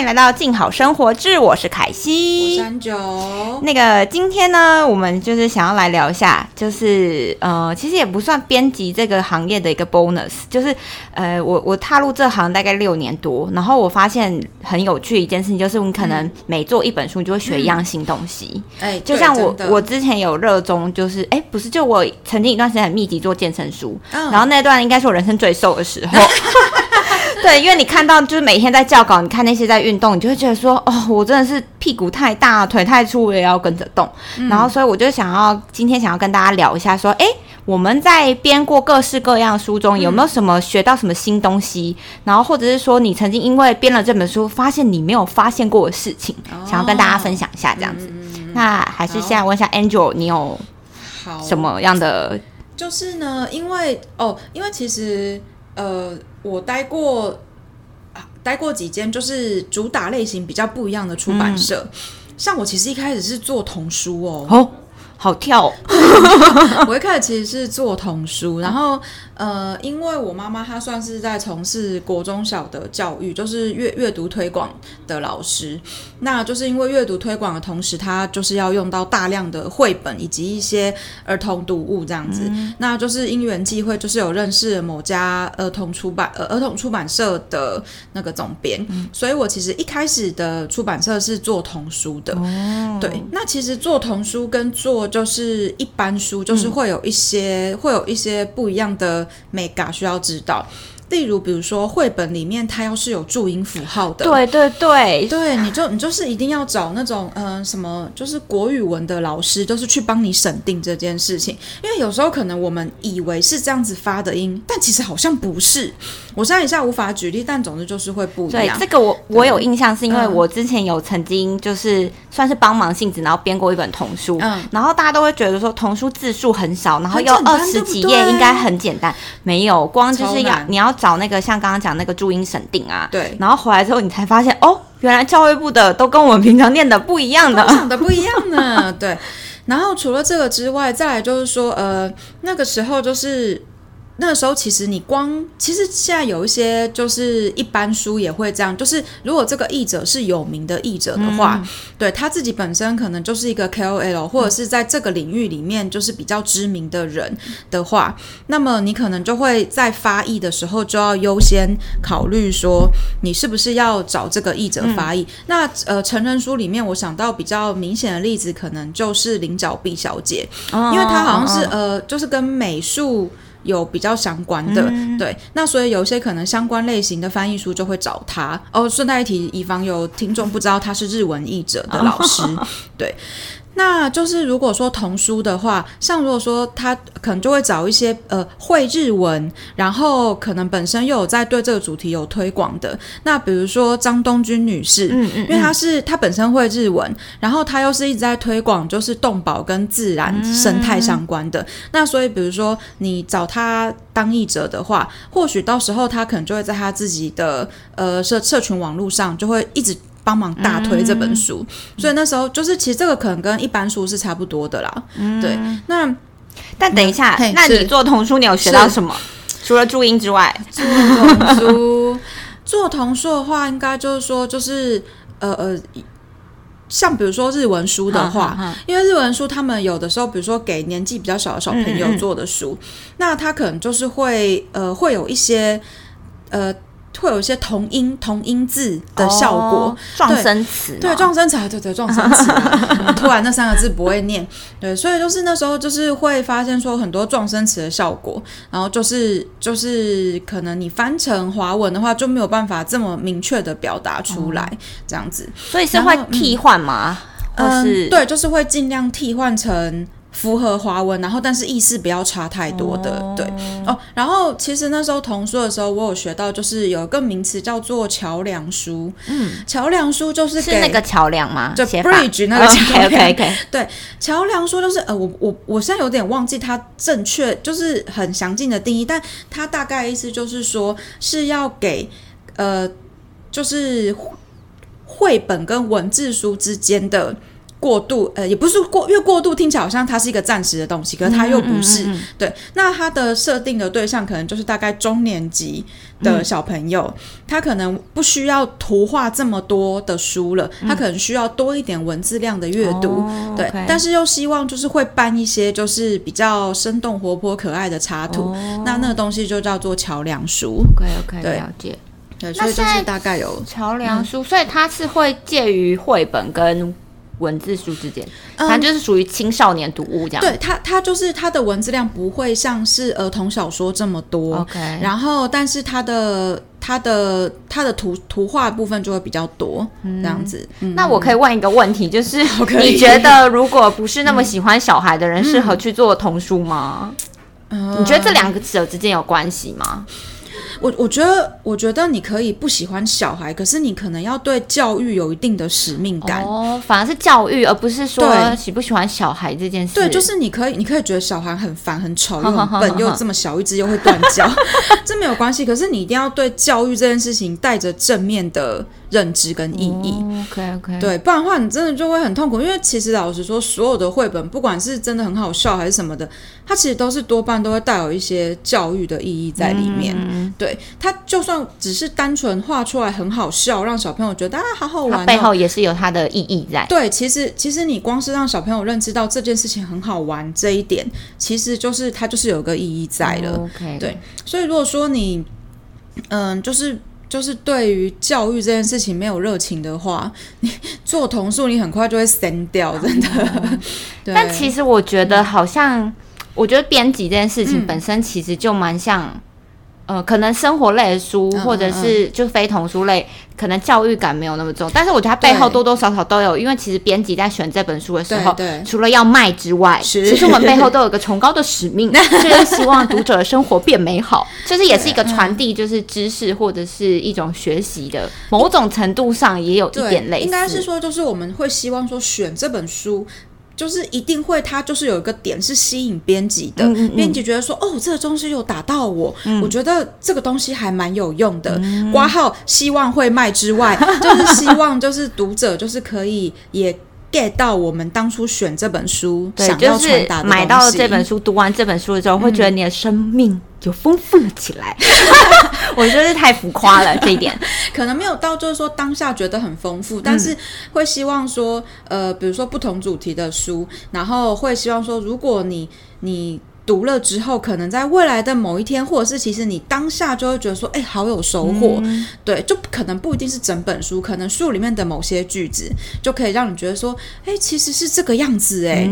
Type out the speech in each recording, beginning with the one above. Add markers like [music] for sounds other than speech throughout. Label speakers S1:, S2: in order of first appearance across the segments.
S1: 迎来到静好生活志，我是凯西，
S2: 三九。
S1: 那个今天呢，我们就是想要来聊一下，就是呃，其实也不算编辑这个行业的一个 bonus，就是呃，我我踏入这行大概六年多，然后我发现很有趣一件事情，就是你可能每做一本书，你就会学一样新东西。
S2: 哎、
S1: 就像我我之前有热衷，就是哎，不是，就我曾经一段时间很密集做健身书，
S2: 嗯
S1: 然后那段应该是我人生最瘦的时候。[laughs] [laughs] 对，因为你看到就是每天在教稿，你看那些在运动，你就会觉得说，哦，我真的是屁股太大，腿太粗，我也要跟着动。
S2: 嗯
S1: 然后，所以我就想要今天想要跟大家聊一下，说，哎，我们在编过各式各样的书中，有没有什么学到什么新东西？然后，或者是说，你曾经因为编了这本书，发现你没有发现过的事情，想要跟大家分享一下，这样子。那还是现在问一下 Angel，你有
S2: 好
S1: 什？么样的？
S2: 就是呢，因为哦，因为其实呃，我待过待过几间，就是主打类型比较不一样的出版社。像我其实一开始是做童书，哦，
S1: 好跳哦，[laughs]
S2: 我一开始其实是做童书，然后呃，因为我妈妈她算是在从事国中小的教育，就是阅阅读推广的老师。那就是因为阅读推广的同时，她就是要用到大量的绘本以及一些儿童读物这样子。那就是因缘际会，就是有认识某家儿童出版呃儿童出版社的那个总编，所以我其实一开始的出版社是做童书的。对，那其实做童书跟做就是一般书，就是会有一些、会有一些不一样的美感需要知道。例如，比如说绘本里面它要是有注音符号的，
S1: 对对对，
S2: 对，你就你就是一定要找那种嗯、呃什么，就是国语文的老师，就是去帮你审定这件事情。因为有时候可能我们以为是这样子发的音，但其实好像不是。[laughs] 我现在一下无法举例，但总之就是会不一样。
S1: 对这个我我有印象，是因为
S2: 嗯
S1: 我之前有曾经就是算是帮忙性质，然后编过一本童书，
S2: 嗯
S1: 然后大家都会觉得说童书字数很少，然后又
S2: 很简单
S1: 二十几页应该很简单，没有，光就是要你要找那个像刚刚讲那个注音审定啊，
S2: 对
S1: 然后回来之后你才发现哦，原来教育部的都跟我们平常念的不一样的，
S2: 想的不一样呢。[laughs] 对，然后除了这个之外，再来就是说，呃，那个时候就是。那个时候，其实你光其实现在有一些就是一般书也会这样，就是如果这个译者是有名的译者的话，对他自己本身可能就是一个 KOL，或者是在这个领域里面就是比较知名的人的话，那么你可能就会在发译的时候就要优先考虑说你是不是要找这个译者发译。那呃，成人书里面我想到比较明显的例子，可能就是菱角碧小姐，因为她好像是
S1: 嗯
S2: 呃，就是跟美术。有比较相关的，
S1: 嗯
S2: 对，那所以有一些可能相关类型的翻译书就会找他。哦，顺带一提，以防有听众不知道他是日文译者的老师，[laughs] 对。那就是如果说童书的话，像如果说他可能就会找一些呃会日文，然后可能本身又有在对这个主题有推广的，那比如说张东君女士，
S1: 嗯嗯
S2: 因为她是她本身会日文，然后她又是一直在推广就是动保跟自然生态相关的，那所以比如说你找她当译者的话，或许到时候她可能就会在她自己的呃社社群网络上就会一直。帮忙大推这本书，所以那时候就是其实这个可能跟一般书是差不多的啦。对，那
S1: 但等一下
S2: 嘿，
S1: 那你做童书你有学到什么？除了注音之外，
S2: 做童书，做童书 [laughs] 的话，应该就是说，就是呃呃，像比如说日文书的话，
S1: 嗯嗯嗯。
S2: 因为日文书他们有的时候，比如说给年纪比较小的小朋友
S1: 嗯嗯嗯。
S2: 做的书，那他可能就是会呃会有一些呃会有一些同音同音字的效果。
S1: 哦撞声词嘛，
S2: 对，撞声词啊，对对，撞声词啊，[laughs] 突然那三个字不会念，对，所以就是那时候就是会发现说很多撞声词的效果，然后就是就是可能你翻成华文的话就没有办法这么明确的表达出来，这样子，
S1: 所以是会替换吗？或是？
S2: 对，就是会尽量替换成。符合华文，然后但是意思不要差太多的，对哦。然后其实那时候童书的时候，我有学到，就是有一个名词叫做桥梁书。嗯，桥梁书就是
S1: 那个桥梁吗？
S2: 就 bridge 那个桥
S1: OK
S2: 梁
S1: OK OK，[laughs]
S2: 桥梁书就是呃，我我我现在有点忘记它正确就是很详尽的定义，但它大概意思就是说是要给呃，就是绘本跟文字书之间的过度，呃，也不是过，因为过度听起来好像它是一个暂时的东西，可是它又不是。对，那它的设定的对象可能就是大概中年级的小朋友，他可能不需要图画这么多的书了，他可能需要多一点文字量的阅读。对，但是又希望就是会办一些就是比较生动活泼可爱的插图，那那个东西就叫做桥梁书。
S1: OK OK，了解。
S2: 对，所以就是大概有
S1: 桥梁书，所以它是会介于绘本跟文字书之间，反正就是属于青少年读物这样。
S2: 对，它它就是它的文字量不会像是儿童小说这么多。
S1: OK，
S2: 然后但是它的它的它的图图画部分就会比较多，这样子。
S1: 那我可以问一个问题，就是你觉得如果不是那么喜欢小孩的人，适合去做童书吗？你觉得这两个者之间有关系吗？
S2: 我我觉得，我觉得你可以不喜欢小孩，可是你可能要对教育有一定的使命感
S1: 哦。反而是教育，而不是说喜不喜欢小孩这件事。
S2: 对，就是你可以，你可以觉得小孩很烦、很丑、[laughs] 又很笨，又这么小一只，又会断脚，[laughs] 这没有关系。可是你一定要对教育这件事情带着正面的。认知跟意义
S1: ，OK OK，
S2: 对，不然的话你真的就会很痛苦。因为其实老实说，所有的绘本，不管是真的很好笑还是什么的，它其实都是多半都会带有一些教育的意义在里面。对，它就算只是单纯画出来很好笑，让小朋友觉得啊好好玩，
S1: 背后也是有它的意义在。
S2: 对，其实其实你光是让小朋友认知到这件事情很好玩这一点，其实就是它就是有个意义在了。
S1: OK，
S2: 对，所以如果说你，嗯，就是。就是对于教育这件事情没有热情的话，你 [laughs] 做童书你很快就会删掉，真的。[laughs]
S1: 但其实我觉得，好像我觉得编辑这件事情本身其实就蛮像。呃，可能生活类的书，或者是就非童书类，可能教育感没有那么重。但是我觉得它背后多多少少都有，因为其实编辑在选这本书的时候，除了要卖之外，其实我们背后都有一个 [laughs] 崇高的使命，就是希望读者的生活变美好。就是也是一个传递，就是知识或者是一种学习的，某种程度上也有一点类似。
S2: 应该是说，就是我们会希望说选这本书。就是一定会，它就是有一个点是吸引编辑的，编辑觉得说，哦，这个东西有打到我，我觉得这个东西还蛮有用的。挂号希望会卖之外，[laughs] 就是希望就是读者就是可以也。Get 到我们当初选这本书想要传达的
S1: 买到这本书，读完这本书的时候，会觉得你的生命就丰富了起来。[laughs] 我觉得太浮夸了，这一点 [laughs]
S2: 可能没有到，就是说当下觉得很丰富，但是会希望说，呃，比如说不同主题的书，然后会希望说，如果你你。读了之后，可能在未来的某一天，或者是其实你当下就会觉得说，哎，好有收获。对，就可能不一定是整本书，可能书里面的某些句子就可以让你觉得说，哎，其实是这个样子，哎，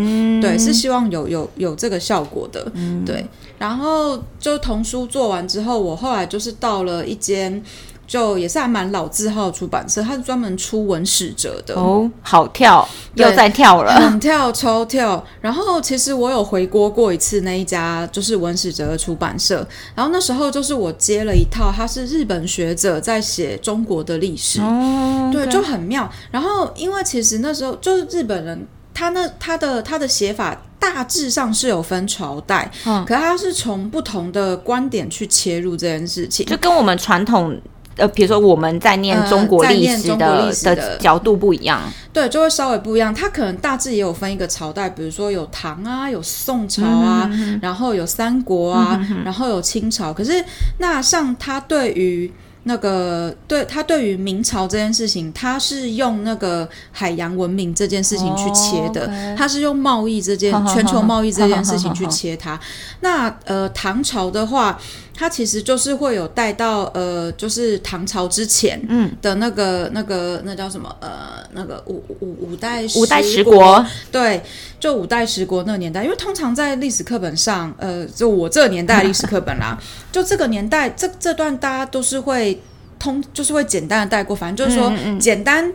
S2: 对，是希望有有有这个效果的。对，然后就童书做完之后，我后来就是到了一间。就也是还蛮老字号出版社，它是专门出文史哲的
S1: 哦，好跳，又在跳了，
S2: 很跳，超跳。然后其实我有回国过一次那一家，就是文史哲的出版社。然后那时候就是我接了一套，他是日本学者在写中国的历史，哦对，就很妙。然后因为其实那时候就是日本人，他那他的他的写法大致上是有分朝代，嗯，可他是从不同的观点去切入这件事情，
S1: 就跟我们传统。呃，比如说我们在念中国历史的的角度不一样，
S2: 对，就会稍微不一样。它可能大致也有分一个朝代，比如说有唐啊，有宋朝啊，然后有三国啊，然后有清朝。可是那像他对于那个对他对于明朝这件事情，他是用那个海洋文明这件事情去切的，他是用贸易这件 [laughs] 全球贸易这件事情去切它。那呃，唐朝的话，它其实就是会有带到呃，就是唐朝之前嗯的那个那个那叫什么呃，那个五五五代
S1: 五代
S2: 十
S1: 国，
S2: 对，就五代十国那个年代，因为通常在历史课本上，呃，就我这个年代历史课本啦，[laughs] 就这个年代这这段大家都是会。通就是会简单的带过，反正就是说简单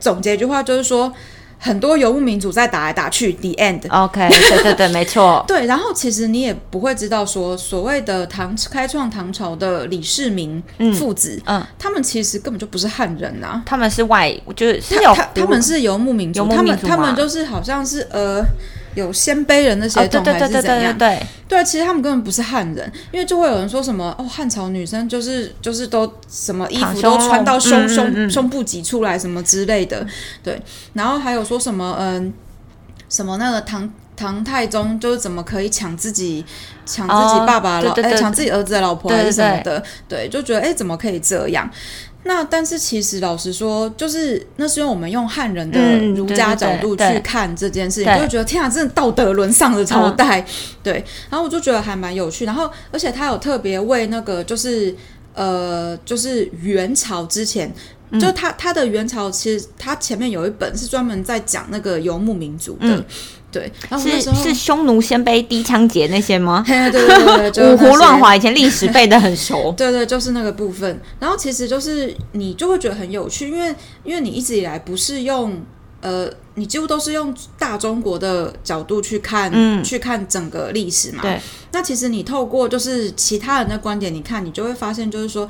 S2: 总结一句话，就是说很多游牧民族在打来打去，the end。
S1: OK，对对对，没错。[laughs]
S2: 对，然后其实你也不会知道说所谓的唐开创唐朝的李世民父子，嗯，他们其实根本就不是汉人啊，
S1: 他们是外，就是他有
S2: 他们是游牧民族，他们他们就是好像是呃。有鲜卑人的血统还是怎样？
S1: 对，
S2: 对，其实他们根本不是汉人，因为就会有人说什么哦，汉朝女生就是就是都什么衣服都穿到胸胸
S1: 嗯
S2: 胸部挤出来什么之类的，对，然后还有说什么嗯，什么那个唐唐太宗就是怎么可以抢自己抢自己
S1: 哦
S2: 爸爸老哎抢自己儿子的老婆还是什么
S1: 对
S2: 的，对，就觉得哎怎么可以这样？那但是其实老实说，就是那是因为我们用汉人的
S1: 嗯
S2: 儒家角度去看这件事情，
S1: 对
S2: 就觉得天啊，真的道德沦丧的朝代。[laughs] 对，然后我就觉得还蛮有趣，然后而且他有特别为那个就是呃，就是元朝之前。
S1: 嗯
S2: 就他他的元朝，其实他前面有一本是专门在讲那个游牧民族的，
S1: 嗯
S2: 对。然后
S1: 是是匈奴、鲜卑、低枪节那些吗？[laughs]
S2: 嘿对对对对，就是 [laughs]
S1: 五胡乱华，以前历史背的很熟。[laughs]
S2: 对对，就是那个部分。然后其实就是你就会觉得很有趣，因为因为你一直以来不是用呃，你几乎都是用大中国的角度去看，
S1: 嗯
S2: 去看整个历史嘛。
S1: 对。
S2: 那其实你透过就是其他人的观点，你看，你就会发现，就是说，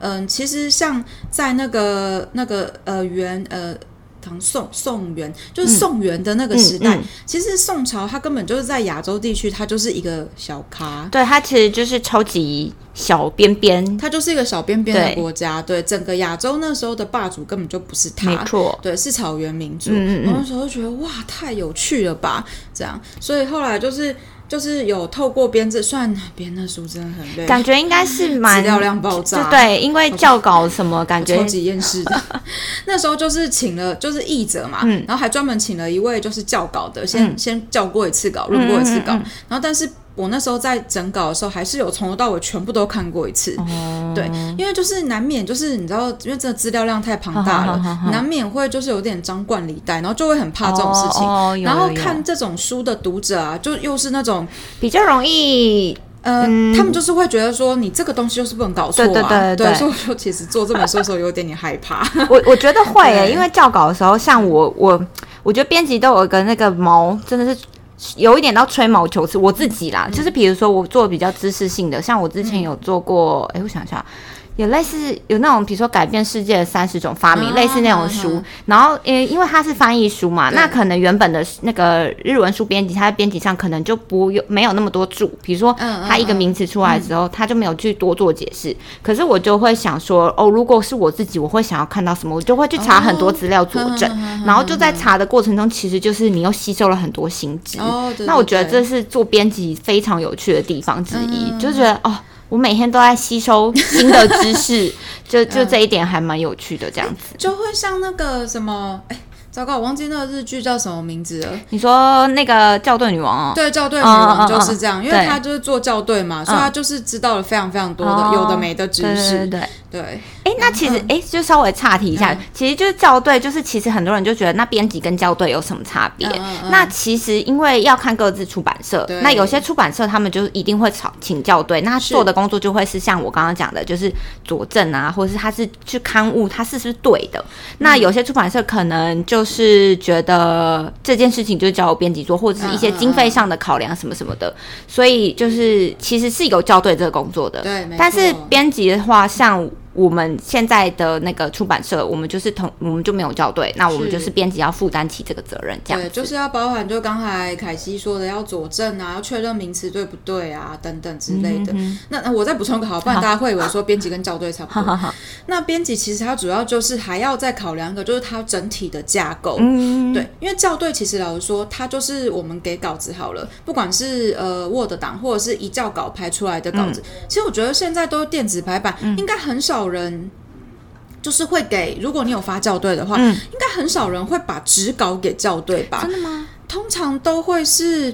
S2: 嗯、其实像在那个那个呃元呃。唐宋宋元就是宋元的那个时代，
S1: 嗯。嗯
S2: 其实宋朝它根本就是在亚洲地区，它就是一个小咖，
S1: 对，它其实就是超级小边边，
S2: 它就是一个小边边的国家，对。整个亚洲那时候的霸主根本就不是他，
S1: 没错。
S2: 对，是草原民族。
S1: 嗯
S2: 那时候就觉得哇，太有趣了吧，这样，所以后来就是就是有透过编制，虽然编的书真的很累，
S1: 感觉应该是
S2: 资
S1: 蛮
S2: 料量爆炸，
S1: 对，因为教稿什么感觉
S2: 超级厌世的。[laughs] 那时候就是请了就是译者嘛，
S1: 嗯
S2: 然后还专门请了一位就是校稿的，先、先校过一次稿，录过一次稿，然后但是。我那时候在整稿的时候，还是有从头到尾全部都看过一次，
S1: 哦。
S2: 对，因为就是难免就是你知道，因为这个资料量太庞大了，
S1: 好好好好
S2: 难免会就是有点张冠李戴，然后就会很怕这种事情。
S1: 哦哦有
S2: 然后看这种书的读者啊，就又是那种
S1: 比较容易
S2: 呃，他们就是会觉得说你这个东西就是不能搞错啊，
S1: 对对对对
S2: 所以我就其实做这本书的时候有点点害怕。[laughs]
S1: 我我觉得会诶、[laughs] 因为校稿的时候，像我我我觉得编辑都有一个那个毛，真的是有一点到吹毛求疵。我自己啦，就是比如说我做比较知识性的，像我之前有做过，诶，我想一下。有类似有那种，比如说改变世界的三十种发明，
S2: 啊
S1: 类似那种书。然后，因因为它是翻译书嘛，那可能原本的那个日文书编辑，他在编辑上可能就不有没有那么多注。比如说
S2: 嗯嗯，
S1: 他一个名词出来之后，他就没有去多做解释。可是我就会想说，哦，如果是我自己，我会想要看到什么，我就会去查很多资料佐证。
S2: 哦
S1: 然后就在查的过程中，其实就是你又吸收了很多新知。
S2: 哦，对
S1: 那我觉得这是做编辑非常有趣的地方之一，
S2: 嗯
S1: 就觉得哦，我每天都在吸收新的知识，[laughs] 就就这一点还蛮有趣的。这样子，
S2: 就会像那个什么，哎，糟糕，我忘记那个日剧叫什么名字了。
S1: 你说那个校对女王哦，
S2: 对，校对女王
S1: 嗯
S2: 就是这样，因为她就是做校对嘛，所以她就是知道了非常非常多的
S1: 哦
S2: 有的没的知
S1: 对对对
S2: 识。
S1: 对。
S2: 对，
S1: 哎，那其实哎，就稍微岔题一下
S2: 嗯，
S1: 其实就是校对，就是其实很多人就觉得那编辑跟校对有什么差别
S2: 嗯嗯？嗯
S1: 那其实因为要看各自出版社，那有些出版社他们就一定会找请校对，那做的工作就会是像我刚刚讲的，就是佐证啊，或者是他是去刊物，他是不是对的？那有些出版社可能就是觉得这件事情就交由编辑做，或者是一些经费上的考量什么什么的，所以就是其实是有校对这个工作的。
S2: 对没
S1: 但是
S2: 错
S1: 编辑的话，像我们现在的那个出版社，我们就是同我们就没有校对，那我们就是编辑要负担起这个责任，这样
S2: 对，就是要包含就刚才凯西说的，要佐证啊，要确认名词对不对啊，等等之类
S1: 嗯
S2: 的。那那我再补充一个好，不然 [laughs] 大家会以为说编辑跟校对差不多。那编辑其实它主要就是还要再考量一个，就是它整体的架构。
S1: 嗯，
S2: 对，因为校对其实老实说，它就是我们给稿子好了，不管是呃 Word 档或者是一校稿排出来的稿子，其实我觉得现在都是电子排版，应该很少人。就是会给，如果你有发校对的话，
S1: 嗯
S2: 应该很少人会把纸稿给校对吧？
S1: 真的吗？
S2: 通常都会是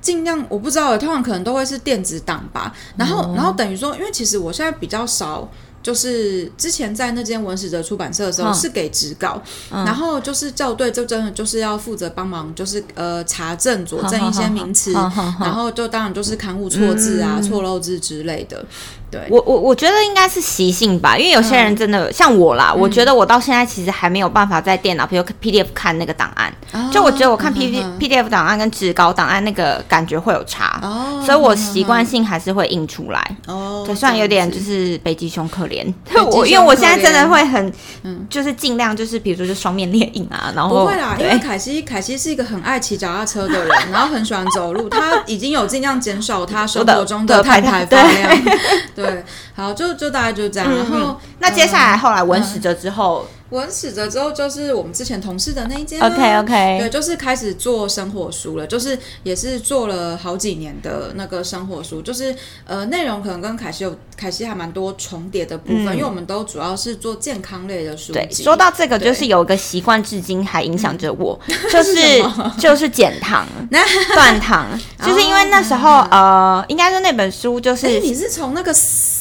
S2: 尽量，我不知道，通常可能都会是电子档吧。然后，
S1: 哦
S2: 然后等于说，因为其实我现在比较少。就是之前在那间文史哲出版社的时候
S1: 嗯
S2: 是给纸稿，然后就是校对，就真的就是要负责帮忙，就是呃查证佐证一些名词，然后就当然就是刊物错字啊、
S1: 嗯
S2: 错漏字之类的。对，
S1: 我我我觉得应该是习性吧，因为有些人真的、像我啦，我觉得我到现在其实还没有办法在电脑，比如 PDF 看那个档案，就我觉得我看 P P
S2: 嗯
S1: PDF 档案跟纸稿档案那个感觉会有差，
S2: 哦，
S1: 所以我习惯性还是会印出来。
S2: 哦，
S1: 对，虽然有点就是北极熊可怜，[laughs] 我因为我现在真的
S2: 怜
S1: 会很，就是尽量就是比如说就双面猎印啊，然后
S2: 不会啦，因为
S1: 对
S2: 凯西凯西是一个很爱骑脚踏车的人，[laughs] 然后很喜欢走路，他已经有尽量减少他生活中的碳排放量。对，好，就就大概就这样。然后
S1: 那接下来后来文
S2: 嗯。
S1: 史哲之后
S2: 文史哲之后，就是我们之前同事的那一间啊、
S1: ，OK OK，
S2: 对，就是开始做生活书了，就是也是做了好几年的那个生活书，就是呃内容可能跟凯西有凯西还蛮多重叠的部分，因为我们都主要是做健康类的书
S1: 对，
S2: 籍。
S1: 说到这个，就是有一个习惯，至今还影响着我，就是 [laughs] 就是减糖、[laughs] 断糖，就是因为那时候呃，应该是那本书就
S2: 哎、
S1: 是
S2: 你是从那个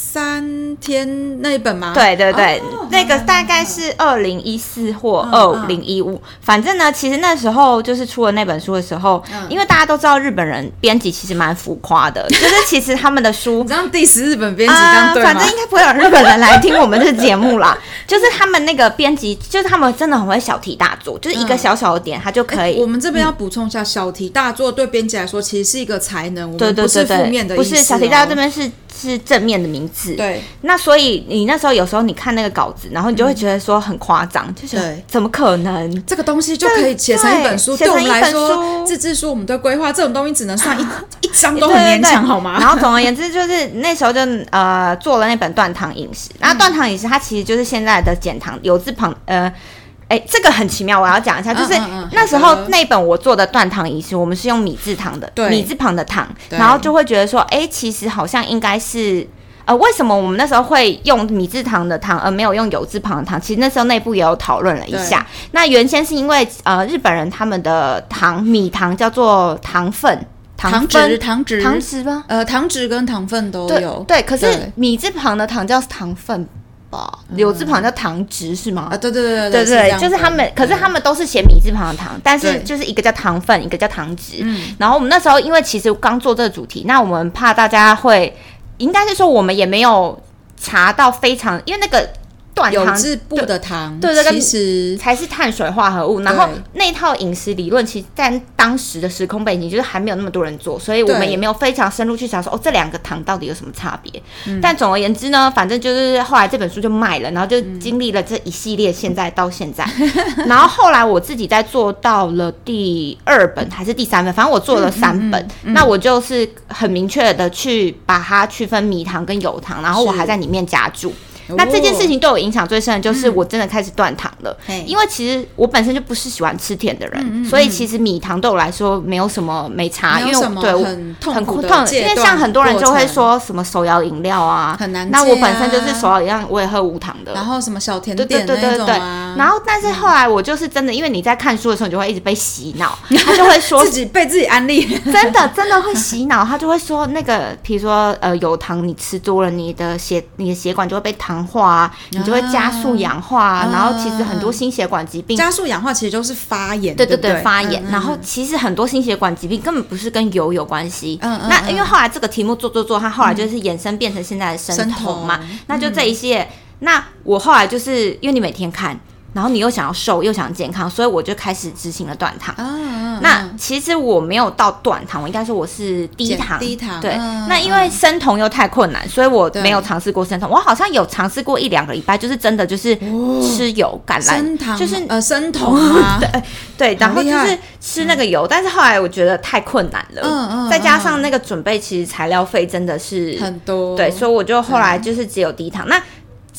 S2: 三天那一本吗？
S1: 对对对，
S2: 哦
S1: 那个大概是二零一四或
S2: 嗯
S1: 二零一五，反正呢，其实那时候就是出了那本书的时候，
S2: 嗯
S1: 因为大家都知道日本人编辑其实蛮浮夸的，[laughs] 就是其实他们的书
S2: 你这样 diss 日本编辑这样对
S1: 反正应该不会有日本人来听我们这节目啦。[laughs] 就是他们那个编辑，就是他们真的很会小题大做，就是一个
S2: 嗯
S1: 小小的点，他就可以。
S2: 我们这边要补充一下，小题大做对编辑来说其实是一个才能，我
S1: 对
S2: 们不是负面的意思、哦。
S1: 不是小题大做这边是是正面的名词。
S2: 对，
S1: 那所以你那时候有时候你看那个稿子，然后你就会觉得说很夸张，就是
S2: 对
S1: 怎么可能？
S2: 这个东西就可以写成一本书。
S1: 对
S2: 对我们来说，自制书我们对规划这种东西只能算一 [laughs] 一张都
S1: 对
S2: 很勉
S1: 对
S2: 强，好吗？
S1: 然后总而言之，就是那时候就呃做了那本断糖饮食，然后断糖饮食它其实就是现在的减糖有字旁呃。哎，这个很奇妙，我要讲一下，就是那时候那本我做的断糖饮食，我们是用米字旁的，米字旁的糖，然后就会觉得说，哎，其实好像应该是，呃，为什么我们那时候会用米字旁的糖，而没有用有字旁的糖？其实那时候内部也有讨论了一下。那原先是因为呃，日本人他们的糖米糖叫做糖分，
S2: 糖
S1: 分
S2: 脂、糖脂、
S1: 糖脂吗？
S2: 呃糖脂跟糖分都有。
S1: 对，可是米字旁的糖叫糖分吧，柳字旁叫糖值是吗？
S2: 啊，对对对
S1: 对对，
S2: 是这样
S1: 就是他们，可是他们都是写米字旁的糖，但是就是一个叫糖分，一个叫糖值。
S2: 嗯
S1: 然后我们那时候因为其实刚做这个主题，那我们怕大家会，应该是说我们也没有查到非常，因为那个断糖
S2: 有质部的糖，
S1: 对对跟
S2: 其实
S1: 才是碳水化合物，然后那套饮食理论，其实在当时的时空背景就是还没有那么多人做，所以我们也没有非常深入去查说哦这两个糖到底有什么差别。
S2: 嗯
S1: 但总而言之呢，反正就是后来这本书就卖了，然后就
S2: 嗯
S1: 经历了这一系列，现在到现在，然后后来我自己在做到了第二本还是第三本，反正我做了三本，
S2: 嗯
S1: 那我就是很明确的去把它区分米糖跟油糖，然后我还在里面加注。那这件事情对我影响最深的就是我真的开始断糖了，因为其实我本身就不是喜欢吃甜的人，所以其实米糖对我来说没有什么没差，因为
S2: 没有什么
S1: 对我
S2: 很痛
S1: 很
S2: 苦的
S1: 因为像很多人就会说什么手摇饮料啊，
S2: 很难
S1: 那我本身就是
S2: 啊
S1: 手摇饮料，我也喝无糖的。
S2: 然后什么小甜
S1: 对对
S2: 点那
S1: 对对对，然后但是后来我就是真的，因为你在看书的时候，你就会一直被洗脑，他就会 [laughs] 说
S2: 自己被自己安利，[laughs]
S1: 真的真的会洗脑，他就会说那个，比如说呃有糖你吃多了，你的血你的血管就会被糖化啊，你就会加速氧化然后其实很多心血管疾病。
S2: 加速氧化其实就是发炎，
S1: 对对
S2: 对，
S1: 发炎，
S2: 嗯
S1: 然后其实很多心血管疾病根本不是跟油有关系。
S2: 嗯嗯嗯
S1: 那因为后来这个题目做做做，它后来就是衍生变成现在的生
S2: 生
S1: 酮嘛，
S2: 酮
S1: 那就这一系列。那我后来就是因为你每天看，然后你又想要瘦又想健康，所以我就开始执行了断糖。那
S2: 啊
S1: 其实我没有到断糖，我应该说我是低糖。
S2: 低糖
S1: 对，
S2: 嗯
S1: 那因为生酮又太困难，所以我
S2: 对
S1: 没有尝试过生酮。我好像有尝试过一两个礼拜，就是真的就是吃油橄榄，
S2: 升糖
S1: 就是
S2: 呃生酮啊，
S1: 对 [laughs] 对，然后就是吃那个油，但是后来我觉得太困难了，
S2: 嗯嗯
S1: 再加上那个准备，其实材料费真的是
S2: 很多，
S1: 对，所以我就后来就是只有低糖。那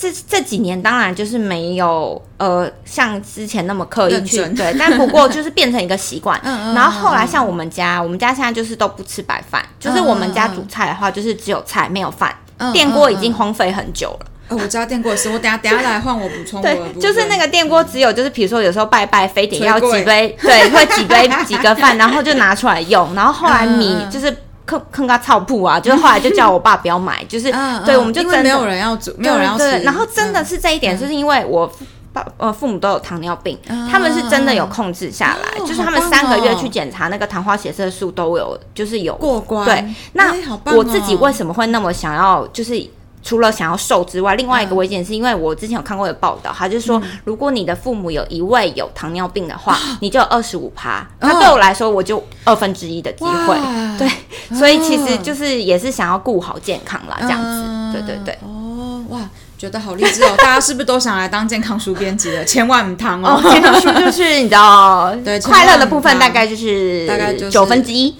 S1: 这这几年当然就是没有呃像之前那么刻意去对，但不过 [laughs] 就是变成一个习惯。
S2: 嗯嗯
S1: 然后后来像我们家，我们家现在就是都不吃白饭，就是我们家煮菜的话，就是只有菜没有饭。
S2: 嗯
S1: 电锅已经
S2: 嗯
S1: 荒废很久了。
S2: 呃我知道电锅是，我等下 [laughs] 等下来换我补充我
S1: 对，就是那个电锅，只有就是比如说有时候拜拜，非得要几杯，对，会几杯 [laughs] 几个饭，然后就拿出来用。然后后来米就是坑坑个草铺啊，就是后来就叫我爸不要买，[laughs] 就是
S2: 嗯，
S1: 对，
S2: 嗯
S1: 我们就真的
S2: 没有人要煮，没有人要吃，
S1: 然后真的
S2: 嗯
S1: 是这一点，就是因为我父爸呃父母都有糖尿病，他们是真的有控制下来，
S2: 哦
S1: 就是他们三个月
S2: 哦
S1: 去检查那个糖化血色素都有，就是有
S2: 过关，
S1: 对，那我自己
S2: 哦
S1: 为什么会那么想要，就是。除了想要瘦之外，另外一
S2: 嗯
S1: 个危险是因为我之前有看过的报道，他就说，如果你的父母有一位有糖尿病的话，你就有二十五趴。那对我来说，我就二分之一的机会。对，所以其实就是也是想要顾好健康啦，这样子。对对对
S2: 哦，哇，觉得好励志哦！大家是不是都想来当健康书编辑的？[laughs] 千万汤哦！
S1: 健康书就是你知道，[laughs]
S2: 对
S1: 快乐的部分大概就是
S2: 大概就是
S1: 九分之一，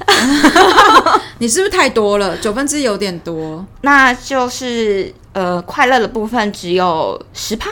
S1: [laughs]
S2: 你是不是太多了？九分之一有点多，
S1: 那就是呃，快乐的部分只有十趴。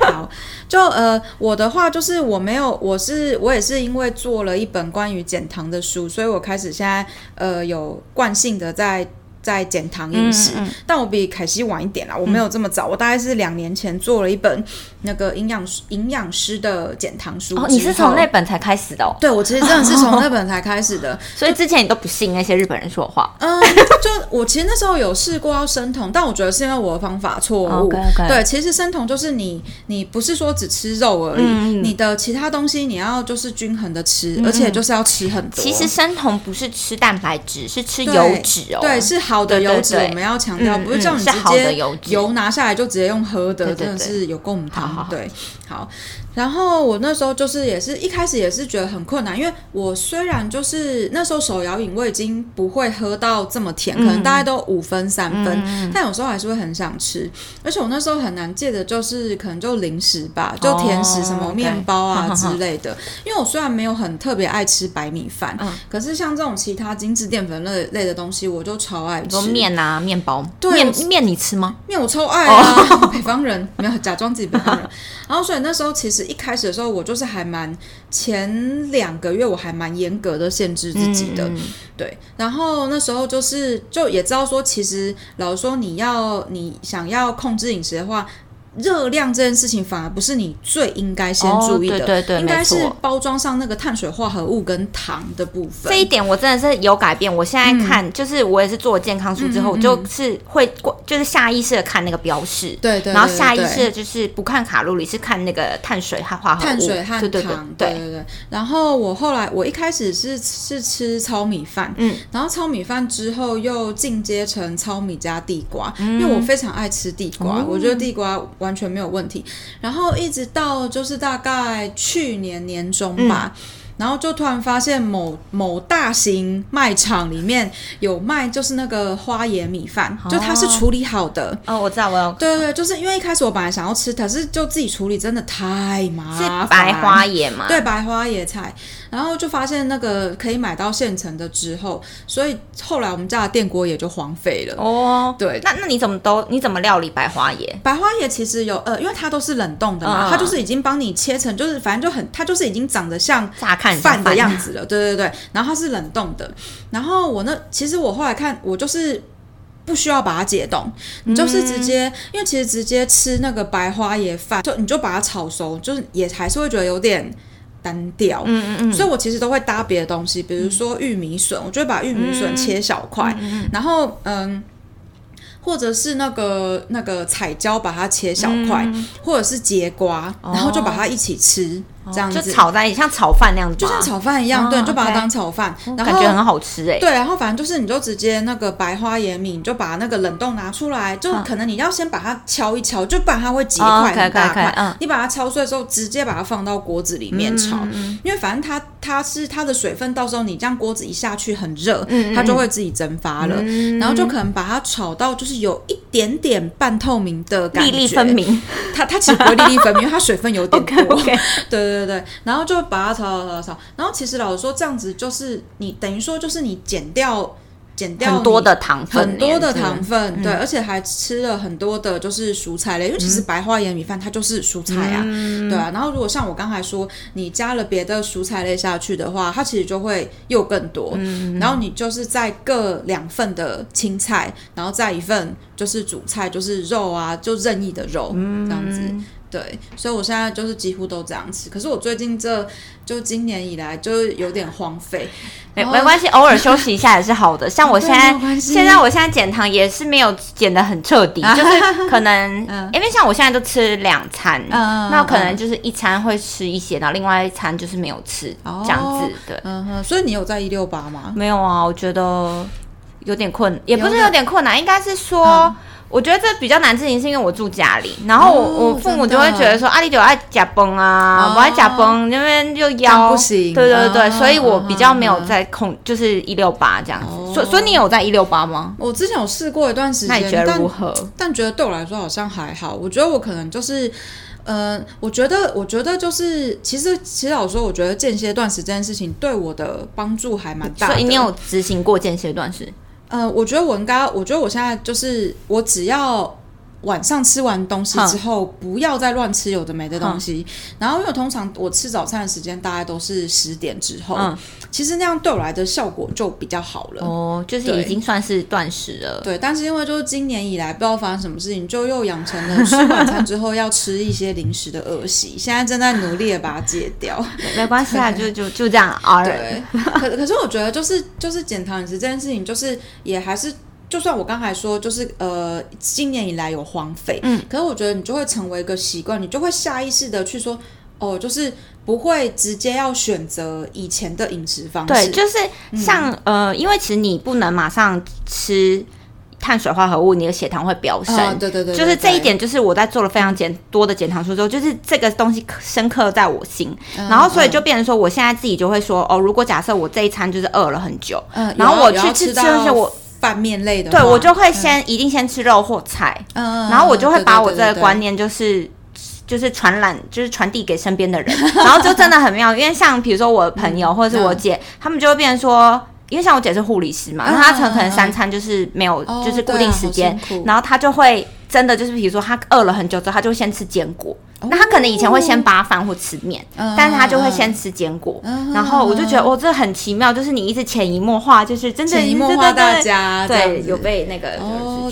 S2: 好，就呃，我的话就是我没有，我是我也是因为做了一本关于减糖的书，所以我开始现在呃有惯性的在。在减糖饮食，但我比凯西晚一点啦，我没有这么早，我大概是两年前做了一本那个营养营养师的减糖书。
S1: 哦，你是从那本才开始的？哦？
S2: 对，我其实真的是从那本才开始的，[laughs]
S1: 所以之前你都不信那些日本人说话。
S2: 嗯，就我其实那时候有试过要生酮，但我觉得是因为我的方法错误。对，其实生酮就是你你不是说只吃肉而已，你的其他东西你要就是均衡的吃，而且就是要吃很多。
S1: 其实生酮不是吃蛋白质，是吃油脂哦。
S2: 对，是。好的油脂，我们要强调，不是叫你直接油拿下来就直接用喝的，真的是有够汤。对，好。然后我那时候就是也是一开始也是觉得很困难，因为我虽然就是那时候手摇饮我已经不会喝到这么甜，可能大概都五分三分，但有时候还是会很想吃。而且我那时候很难戒的就是可能就零食吧，就甜食什么面包啊 [laughs] 之类的。因为我虽然没有很特别爱吃白米饭，可是像这种其他精致淀粉类类的东西，我就超爱吃
S1: 面啊面包。面面你吃吗？
S2: 面我超爱啊，北方人没有假装自己北方人。[laughs] 然后所以那时候其实。一开始的时候，我就是还蛮前两个月我还蛮严格的限制自己的，对。然后那时候就是就也知道说，其实老实说，你要你想要控制饮食的话。热量这件事情反而不是你最应该先注意的，
S1: 对对对，
S2: 应该是包装上那个碳水化合物跟糖的部分。
S1: 这一点我真的是有改变。我现在看，就是我也是做健康书之后，就是会就是下意识的看那个标示，
S2: 对对，
S1: 然后下意识的就是不看卡路里，是看那个碳水和化合物，
S2: 碳水和糖，
S1: 对
S2: 对对对对。然后我后来我一开始是是吃糙米饭，嗯，然后糙米饭之后又进阶成糙米加地瓜，因为我非常爱吃地瓜，我觉得地瓜完全没有问题。然后一直到就是大概去年年中吧。然后就突然发现某某大型卖场里面有卖，就是那个花椰米饭，就它是处理好的。
S1: 哦，我知道，我要。
S2: 对对对，就是因为一开始我本来想要吃，可是就自己处理真的太麻
S1: 烦。白花椰嘛？
S2: 对，白花椰菜。然后就发现那个可以买到现成的之后，所以后来我们家的电锅也就荒废了。哦，对。
S1: 那那你怎么都你怎么料理白花椰？
S2: 白花椰其实有呃，因为它都是冷冻的嘛，它就是已经帮你切成，就是反正就很，它就是已经长得像
S1: 乍看。
S2: 饭的样子了，对对对，然后它是冷冻的，然后我那其实我后来看，我就是不需要把它解冻，你就是直接，因为其实直接吃那个白花椰饭，就你就把它炒熟，就是也还是会觉得有点单调，嗯嗯嗯，所以我其实都会搭别的东西，比如说玉米笋，我就会把玉米笋切小块，然后嗯。或者是那个那个彩椒，把它切小块，或者是节瓜，然后就把它一起吃，这样子
S1: 炒在像炒饭那样子，
S2: 就像炒饭一样，对，就把它当炒饭，然后
S1: 感觉很好吃哎。
S2: 对，然后反正就是，你就直接那个白花椰米，你就把那个冷冻拿出来，就可能你要先把它敲一敲，就不然它会结块很大块。嗯你把它敲碎之后，直接把它放到锅子里面炒，因为反正它它是它的水分，到时候你这样锅子一下去很热，它就会自己蒸发了，然后就可能把它炒到就是。有一点点半透明的感觉，
S1: 粒粒分明。
S2: 它它其实不会粒粒分明，因为它水分有点 [laughs] 多。对对对对，然后就把它炒炒炒炒。然后其实老实说，这样子就是你等于说就是你减掉。减掉
S1: 很多的糖分，
S2: 很多的糖分，对，而且还吃了很多的，就是蔬菜类，因为其实白花盐米饭它就是蔬菜啊，对啊。然后如果像我刚才说，你加了别的蔬菜类下去的话，它其实就会又更多。嗯然后你就是再各两份的青菜，然后再一份就是主菜，就是肉啊，就任意的肉这样子。对，所以我现在就是几乎都这样吃。可是我最近这就今年以来就有点荒废，
S1: 没没关系，偶尔 [laughs] 休息一下也是好的。像我现在，现在我现在减糖也是没有减的很彻底，[laughs] 就是可能因为像我现在都吃两餐，那可能就是一餐会吃一些，然后另外一餐就是没有吃这样子。对，
S2: 嗯哼，所以你有在一六八吗？
S1: 没有啊，我觉得有点困，也不是有点困难，应该是说。我觉得这比较难执行，是因为我住家里，然后我、
S2: 哦
S1: 我父母就会觉得说，啊，你就爱假崩啊，
S2: 哦
S1: 不爱假崩，那边就腰
S2: 不行
S1: 对对对，
S2: 哦
S1: 所以我比较没有
S2: 嗯嗯
S1: 在控，就是一六八这样子。
S2: 哦
S1: 所以所以你有在一六八吗？
S2: 我之前有试过一段时间，
S1: 那你觉得
S2: 但
S1: 如何？
S2: 但觉得对我来说好像还好。我觉得我可能就是，呃，我觉得，我觉得就是，其实，其实老实说，我觉得间歇断食这件事情对我的帮助还蛮大的。
S1: 所以你有执行过间歇断食？
S2: 呃，我觉得我应该，我觉得我现在就是，我只要晚上吃完东西之后，不要再乱吃有的没的东西。然后，因为通常我吃早餐的时间大概都是十点之后，
S1: 嗯
S2: 其实那样对我来的效果就比较好了。
S1: 哦，就是已经算是断食了。
S2: 对，但是因为就是今年以来不知道发生什么事情，就又养成了吃晚餐之后要吃一些零食的恶习，[laughs] 现在正在努力的把它戒掉。
S1: 没关系啊，就就就这样啊。
S2: 对，可可是我觉得就是就是减糖饮食这件事情，就是也还是。就算我刚才说，就是呃，今年以来有荒废，
S1: 嗯，
S2: 可是我觉得你就会成为一个习惯，你就会下意识的去说，哦，就是不会直接要选择以前的饮食方式，
S1: 对，就是像、呃，因为其实你不能马上吃碳水化合物，你的血糖会飙升。
S2: 嗯对对对对
S1: 就是这一点，就是我在做了非常减多的减糖书之后，就是这个东西深刻在我心，
S2: 嗯
S1: 然后所以就变成说，我现在自己就会说，哦，如果假设我这一餐就是饿了很久，
S2: 嗯，
S1: 然后我去吃吃
S2: 到
S1: 东西我
S2: 拌面类的，
S1: 对我就会先、一定先吃肉或菜，
S2: 嗯，嗯，
S1: 然后我就会把我这个观
S2: 念，
S1: 念就是。就是传染，就是传递给身边的人，[laughs] 然后就真的很妙。因为像比如说我朋友或者是我姐，他们就会变成说，因为像我姐是护理师嘛，
S2: 嗯
S1: 那她可能
S2: 嗯嗯
S1: 可能三餐就是没有
S2: 哦
S1: 就是固定时间然后她就会真的就是比如说他饿了很久之后，他就会先吃坚果。
S2: 哦
S1: 那他可能以前会先扒饭或吃面，
S2: 嗯
S1: 但是他就会先吃坚果。
S2: 嗯
S1: 然后我就觉得哦，这很奇妙，就是你一直潜移默化，就是真的
S2: 潜移默化大家
S1: 对有被那个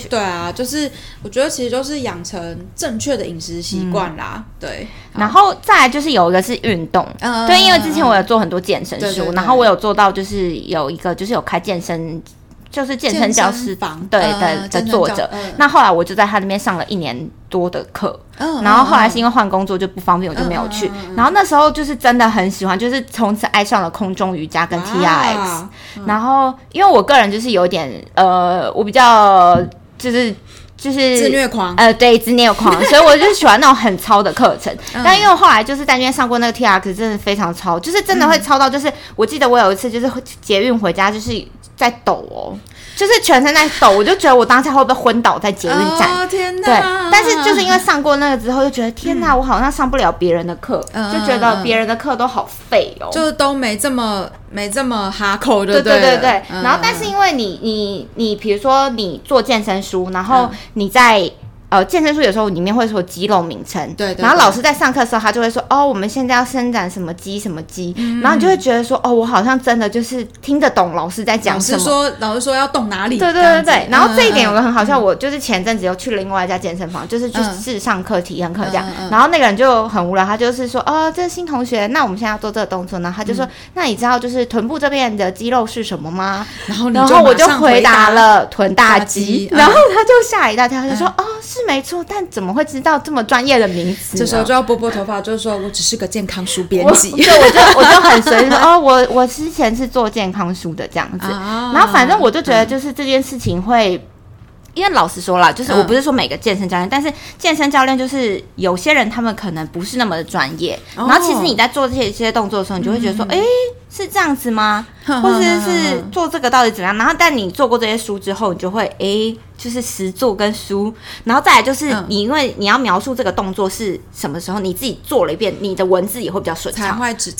S2: 对啊，就是我觉得其实就是养成正确的饮食习惯啦，对。
S1: 然后再来就是有一个是运动，
S2: 嗯
S1: 对，因为之前我有做很多健身书，然后我有做到就是有一个就是有开健身，就是健身教室
S2: 房
S1: 对
S2: 嗯
S1: 的的作者。那后来我就在他那边上了一年多的课，
S2: 嗯
S1: 然后后来是
S2: 嗯
S1: 因为换工作就不方便，我就没有去。然后那时候就是真的很喜欢，就是从此爱上了空中瑜伽跟 T R X。然后因为我个人就是有点呃，我比较就是就是
S2: 自虐狂，
S1: 呃，对，自虐狂，所以我就喜欢那种很糙的课程。[laughs]
S2: 嗯。
S1: 但因为我后来就是在那边上过那个 T R X，真的非常糙，就是真的会糙到，就是我记得我有一次就是捷运回家，就是在抖哦，就是全身在抖，我就觉得我当下会不会昏倒在捷运站。
S2: 哦天哪！
S1: 对，但是就是因为上过那个之后，就觉得天哪，我好像上不了别人的课，
S2: 嗯
S1: 就觉得别人的课都好废哦。
S2: 就都没这么没这么哈口，
S1: 的
S2: 对
S1: 对对对，
S2: 嗯
S1: 然后但是因为你你你，比如说你做健身书，然后
S2: 嗯
S1: 你在。呃，健身书有时候里面会说肌肉名称，
S2: 对对
S1: 然后老师在上课的时候，他就会说，哦，我们现在要伸展什么肌什么肌，
S2: 嗯
S1: 然后你就会觉得说，哦，我好像真的就是听得懂老师在讲什么。
S2: 老师说老师说要动哪里？
S1: 对对对对，然后这一点有
S2: 嗯
S1: 个很好笑，我就是前阵子又去了另外一家健身房，就是去
S2: 嗯。
S1: 试上课体验课这样然后那个人就很无聊，他就是说，哦，这是新同学，那我们现在要做这个动作，然后他就说，
S2: 嗯。
S1: 那你知道就是臀部这边的肌肉是什么吗？
S2: 然后
S1: 然后我就回答
S2: 答，
S1: 了臀大
S2: 大
S1: 肌然后他就吓一大跳，他就说：“哦，是没错，但怎么会知道这么专业的名词呢？”
S2: 这时候就要拨拨头发，就是说我只是个健康书编
S1: 我
S2: 辑。
S1: 对，我就我就很随意说：“ [laughs] 哦，我我之前是做健康书的这样子。”
S2: 啊
S1: 然后反正我就觉得，就是这件事情会。因为老实说啦，就是我不是说每个健身教练，但是健身教练就是有些人他们可能不是那么的专业，
S2: 哦
S1: 然后其实你在做这些这些动作的时候，你就会觉得说，哎、是这样子吗？
S2: 哼 [laughs]
S1: 或者是做这个到底怎么样？然后但你做过这些书之后，你就会哎、就是实做跟书，然后再来就是
S2: 嗯。
S1: 你因为你要描述这个动作是什么时候，你自己做了一遍，你的文字也会比较顺畅。
S2: 才会知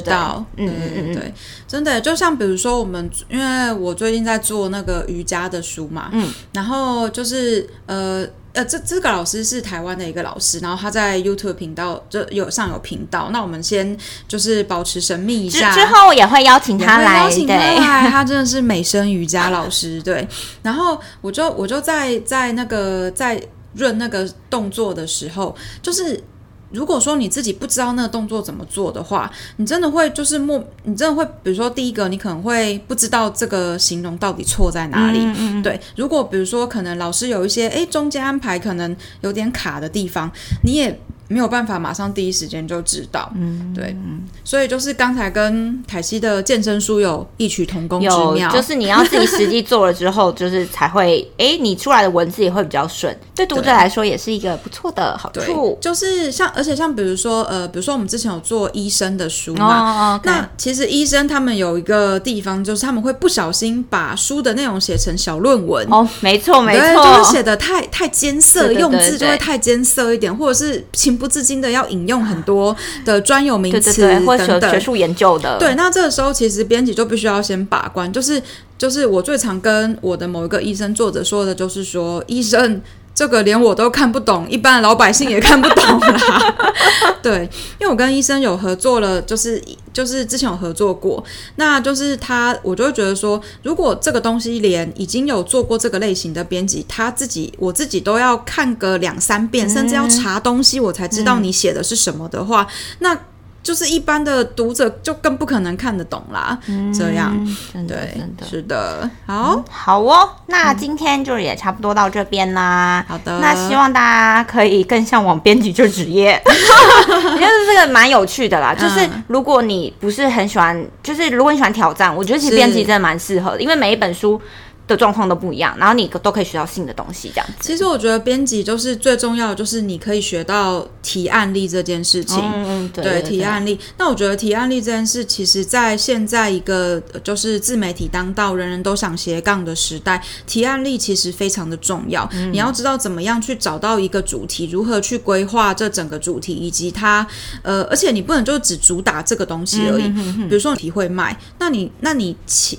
S2: 道，
S1: 嗯嗯嗯嗯。
S2: 对，真的就像比如说我们，因为我最近在做那个瑜伽的书嘛，
S1: 嗯，
S2: 然后就是呃呃，这这个老师是台湾的一个老师，然后他在 YouTube 频道就有上有频道，那我们先就是保持神秘一下，
S1: 之之后也会邀请他来，
S2: 邀请他
S1: 对，
S2: 来，[laughs] 他真的是美声瑜伽老师，对。然后我就我就在在那个在润那个动作的时候，就是。如果说你自己不知道那个动作怎么做的话，你真的会就是默，你真的会，比如说第一个，你可能会不知道这个形容到底错在哪里。
S1: 嗯嗯嗯
S2: 对，如果比如说可能老师有一些诶中间安排可能有点卡的地方，你也没有办法马上第一时间就知道。嗯，对，所以就是刚才跟凯西的健身书有异曲同工之妙，
S1: 就是你要自己实际做了之后，就是才会，[laughs] 哎，你出来的文字也会比较顺，对读者
S2: 对
S1: 来说也是一个不错的好
S2: 对
S1: 处，。
S2: 就是像而且像比如说呃，比如说我们之前有做医生的书
S1: 哦
S2: 嘛，
S1: 哦，
S2: 那其实医生他们有一个地方，就是他们会不小心把书的内容写成小论文。
S1: 哦，没错没
S2: 对，
S1: 错，
S2: 就会写的太太艰涩，
S1: 对对对
S2: 用字就会太艰涩一点，或者是情不自禁的要引用很多的专有名词
S1: 或者
S2: 等等。
S1: 学学术研究的，
S2: 对，那这个时候其实编辑就必须要先把关，就是就是我最常跟我的某一个医生作者说的，就是说医生。这个连我都看不懂，[laughs] 一般老百姓也看不懂啦。[laughs] 对，因为我跟医生有合作了，就是就是之前有合作过，那就是他，我就会觉得说，如果这个东西连已经有做过这个类型的编辑，他自己我自己都要看个两三遍，甚至要查东西，我才知道你写的是什么的话，那就是一般的读者就更不可能看得懂啦。这样，
S1: 嗯真的
S2: 对
S1: 真，的。
S2: 是的，好，
S1: 好哦，那今天就也差不多到这边啦。
S2: 好的
S1: 那希望大家可以更向往编辑这职业，[laughs] 我觉得这个蛮有趣的啦。就是
S2: 嗯
S1: 如果你不是很喜欢，就是如果你喜欢挑战，我觉得其实
S2: 是
S1: 编辑真的蛮适合的，因为每一本书的状况都不一样，然后你都可以学到新的东西，这样子。
S2: 其实我觉得编辑就是最重要的，就是你可以学到提案例这件事情。
S1: 嗯嗯，对
S2: 对
S1: 对
S2: 提案例，那我觉得提案例这件事，其实在现在一个呃就是自媒体当道、人人都想斜杠的时代，提案例其实非常的重要。
S1: 嗯
S2: 你要知道怎么样去找到一个主题，如何去规划这整个主题，以及它呃，而且你不能就只主打这个东西而已。
S1: 嗯
S2: 比如说题会卖，那你那你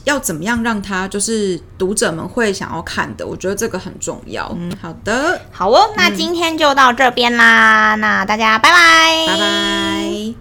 S2: 要怎么样让它就是读者们会想要看的？我觉得这个很重要。
S1: 嗯
S2: 好的，
S1: 好哦，那今天就到这边啦，那大家拜拜，
S2: 拜拜。